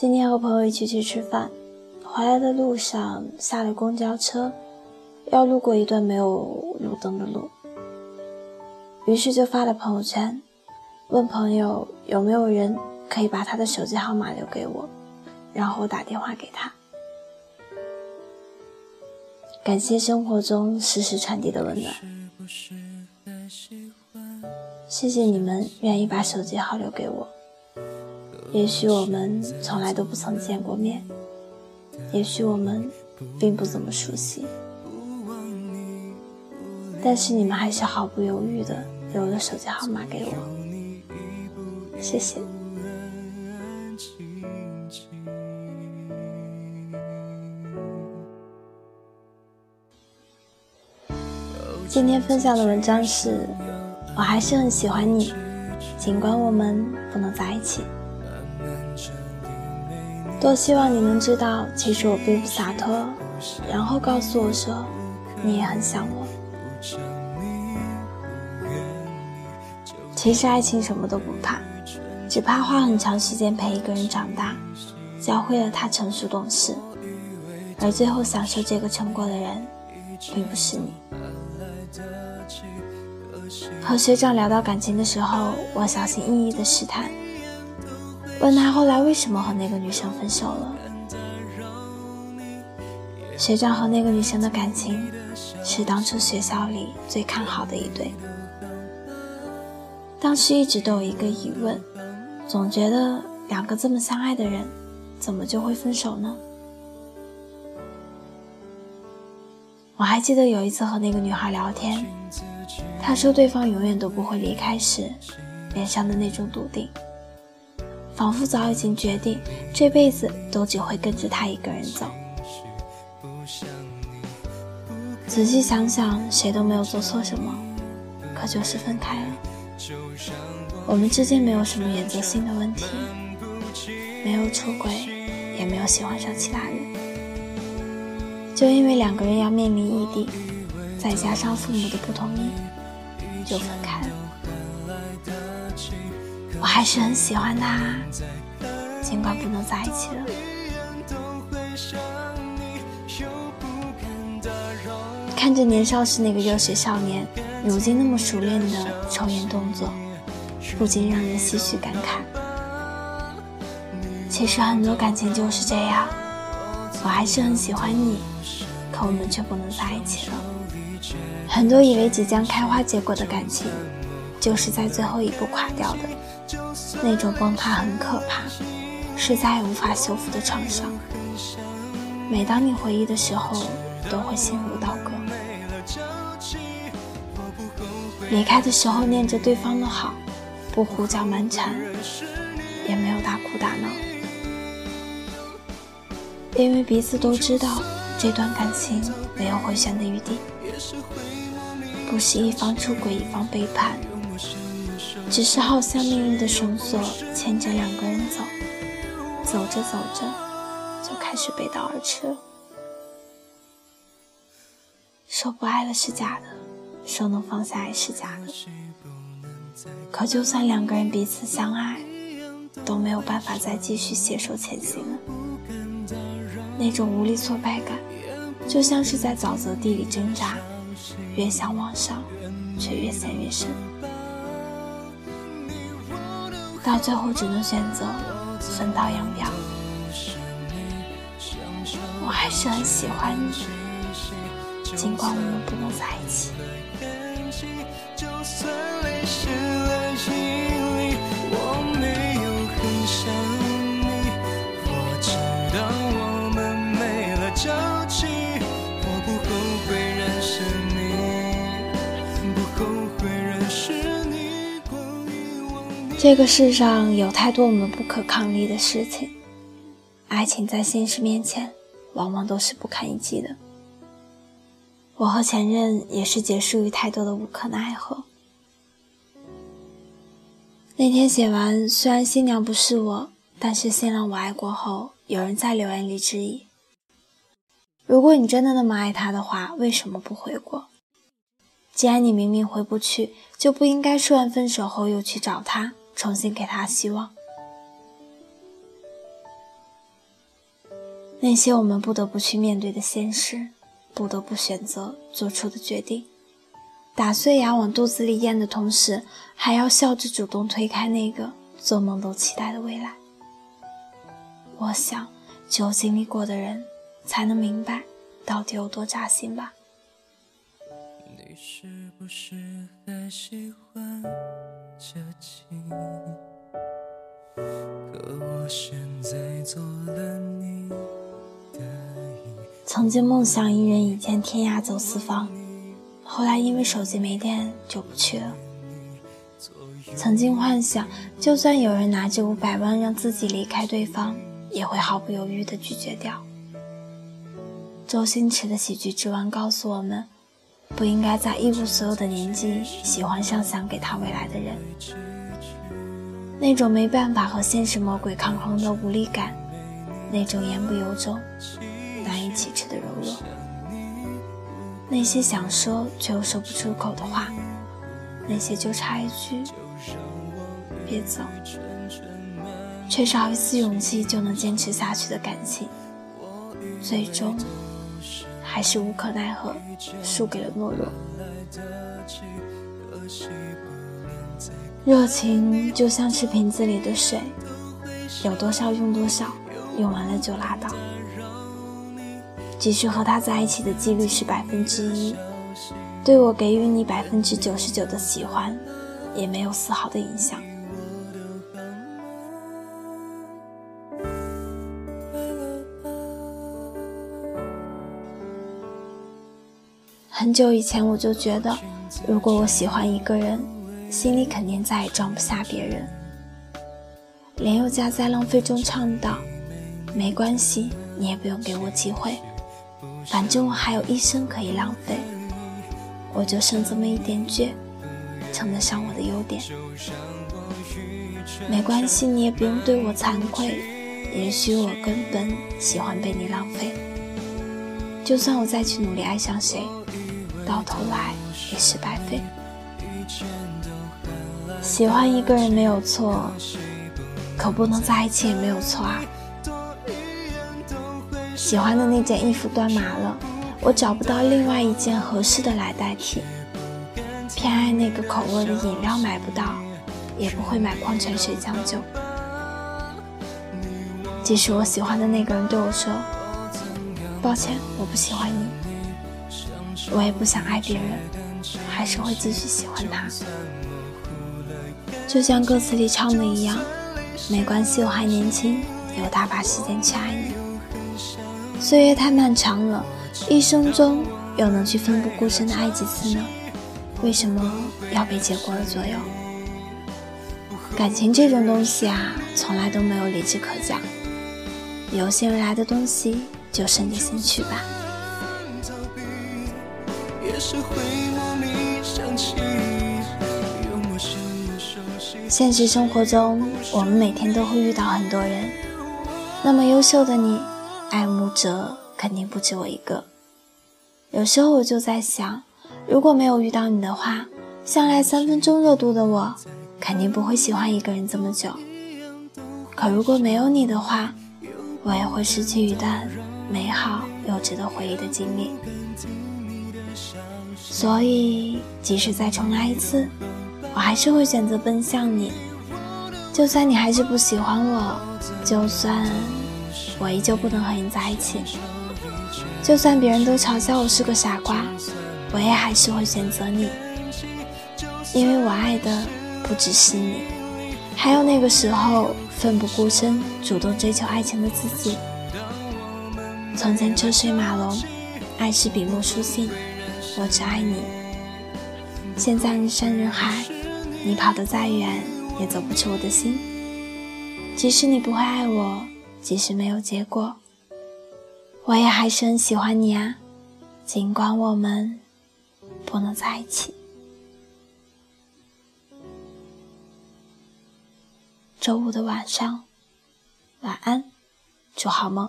今天和朋友一起去吃饭，回来的路上下了公交车，要路过一段没有路灯的路，于是就发了朋友圈，问朋友有没有人可以把他的手机号码留给我，然后打电话给他。感谢生活中时时传递的温暖，谢谢你们愿意把手机号留给我。也许我们从来都不曾见过面，也许我们并不怎么熟悉，但是你们还是毫不犹豫的留了手机号码给我，谢谢。今天分享的文章是：我还是很喜欢你，尽管我们不能在一起。多希望你能知道，其实我并不洒脱，然后告诉我说，你也很想我。其实爱情什么都不怕，只怕花很长时间陪一个人长大，教会了他成熟懂事，而最后享受这个成果的人，并不是你。和学长聊到感情的时候，我小心翼翼的试探。问他后来为什么和那个女生分手了？学长和那个女生的感情是当初学校里最看好的一对。当时一直都有一个疑问，总觉得两个这么相爱的人，怎么就会分手呢？我还记得有一次和那个女孩聊天，她说对方永远都不会离开时，脸上的那种笃定。仿佛早已经决定，这辈子都只会跟着他一个人走。仔细想想，谁都没有做错什么，可就是分开了。我们之间没有什么原则性的问题，没有出轨，也没有喜欢上其他人，就因为两个人要面临异地，再加上父母的不同意，就分开了。我还是很喜欢他，尽管不能在一起了。看着年少时那个热血少年，如今那么熟练的抽烟动作，不禁让人唏嘘感慨。其实很多感情就是这样，我还是很喜欢你，可我们却不能在一起了。很多以为即将开花结果的感情，就是在最后一步垮掉的。那种崩塌很可怕，是再也无法修复的创伤。每当你回忆的时候，都会心如刀割。离开的时候念着对方的好，不胡搅蛮缠，也没有大哭大闹，因为彼此都知道这段感情没有回旋的余地，不是一方出轨，一方背叛。只是好像命运的绳索牵着两个人走，走着走着就开始背道而驰了。说不爱了是假的，说能放下也是假的。可就算两个人彼此相爱，都没有办法再继续携手前行了。那种无力挫败感，就像是在沼泽地里挣扎，越想往上，却越陷越深。到最后只能选择分道扬镳。我还是很喜欢你，尽管我们不能在一起。这个世上有太多我们不可抗力的事情，爱情在现实面前，往往都是不堪一击的。我和前任也是结束于太多的无可奈何。那天写完，虽然新娘不是我，但是新郎我爱过后，有人在留言里质疑：如果你真的那么爱他的话，为什么不回国？既然你明明回不去，就不应该说完分手后又去找他。重新给他希望。那些我们不得不去面对的现实，不得不选择做出的决定，打碎牙往肚子里咽的同时，还要笑着主动推开那个做梦都期待的未来。我想，只有经历过的人，才能明白到底有多扎心吧。是不是还喜欢这情？曾经梦想一人一剑天涯走四方，后来因为手机没电就不去了。曾经幻想，就算有人拿着五百万让自己离开对方，也会毫不犹豫地拒绝掉。周星驰的喜剧之王告诉我们，不应该在一无所有的年纪喜欢上想给他未来的人。那种没办法和现实魔鬼抗衡的无力感，那种言不由衷、难以启齿的柔弱，那些想说却又说不出口的话，那些就差一句“别走”，缺少一丝勇气就能坚持下去的感情，最终还是无可奈何，输给了懦弱。热情就像是瓶子里的水，有多少用多少，用完了就拉倒。即使和他在一起的几率是百分之一，对我给予你百分之九十九的喜欢，也没有丝毫的影响。很久以前我就觉得，如果我喜欢一个人，心里肯定再也装不下别人。林宥嘉在《浪费》中唱道：“没关系，你也不用给我机会，反正我还有一生可以浪费，我就剩这么一点倔，称得上我的优点。没关系，你也不用对我惭愧，也许我根本喜欢被你浪费。就算我再去努力爱上谁，到头来也是白费。”喜欢一个人没有错，可不能在一起也没有错啊。喜欢的那件衣服断码了，我找不到另外一件合适的来代替。偏爱那个口味的饮料买不到，也不会买矿泉水将就。即使我喜欢的那个人对我说：“抱歉，我不喜欢你。”我也不想爱别人，还是会继续喜欢他。就像歌词里唱的一样，没关系，我还年轻，有大把时间去爱你。岁月太漫长了，一生中又能去奋不顾身的爱几次呢？为什么要被结果而左右？感情这种东西啊，从来都没有理智可讲，有心而来的东西就顺着心去吧。现实生活中，我们每天都会遇到很多人。那么优秀的你，爱慕者肯定不止我一个。有时候我就在想，如果没有遇到你的话，向来三分钟热度的我，肯定不会喜欢一个人这么久。可如果没有你的话，我也会失去一段美好又值得回忆的经历。所以，即使再重来一次。我还是会选择奔向你，就算你还是不喜欢我，就算我依旧不能和你在一起，就算别人都嘲笑我是个傻瓜，我也还是会选择你，因为我爱的不只是你，还有那个时候奋不顾身主动追求爱情的自己。从前车水马龙，爱是笔墨书信，我只爱你。现在人山人海。你跑得再远，也走不出我的心。即使你不会爱我，即使没有结果，我也还是很喜欢你啊。尽管我们不能在一起。周五的晚上，晚安，祝好梦。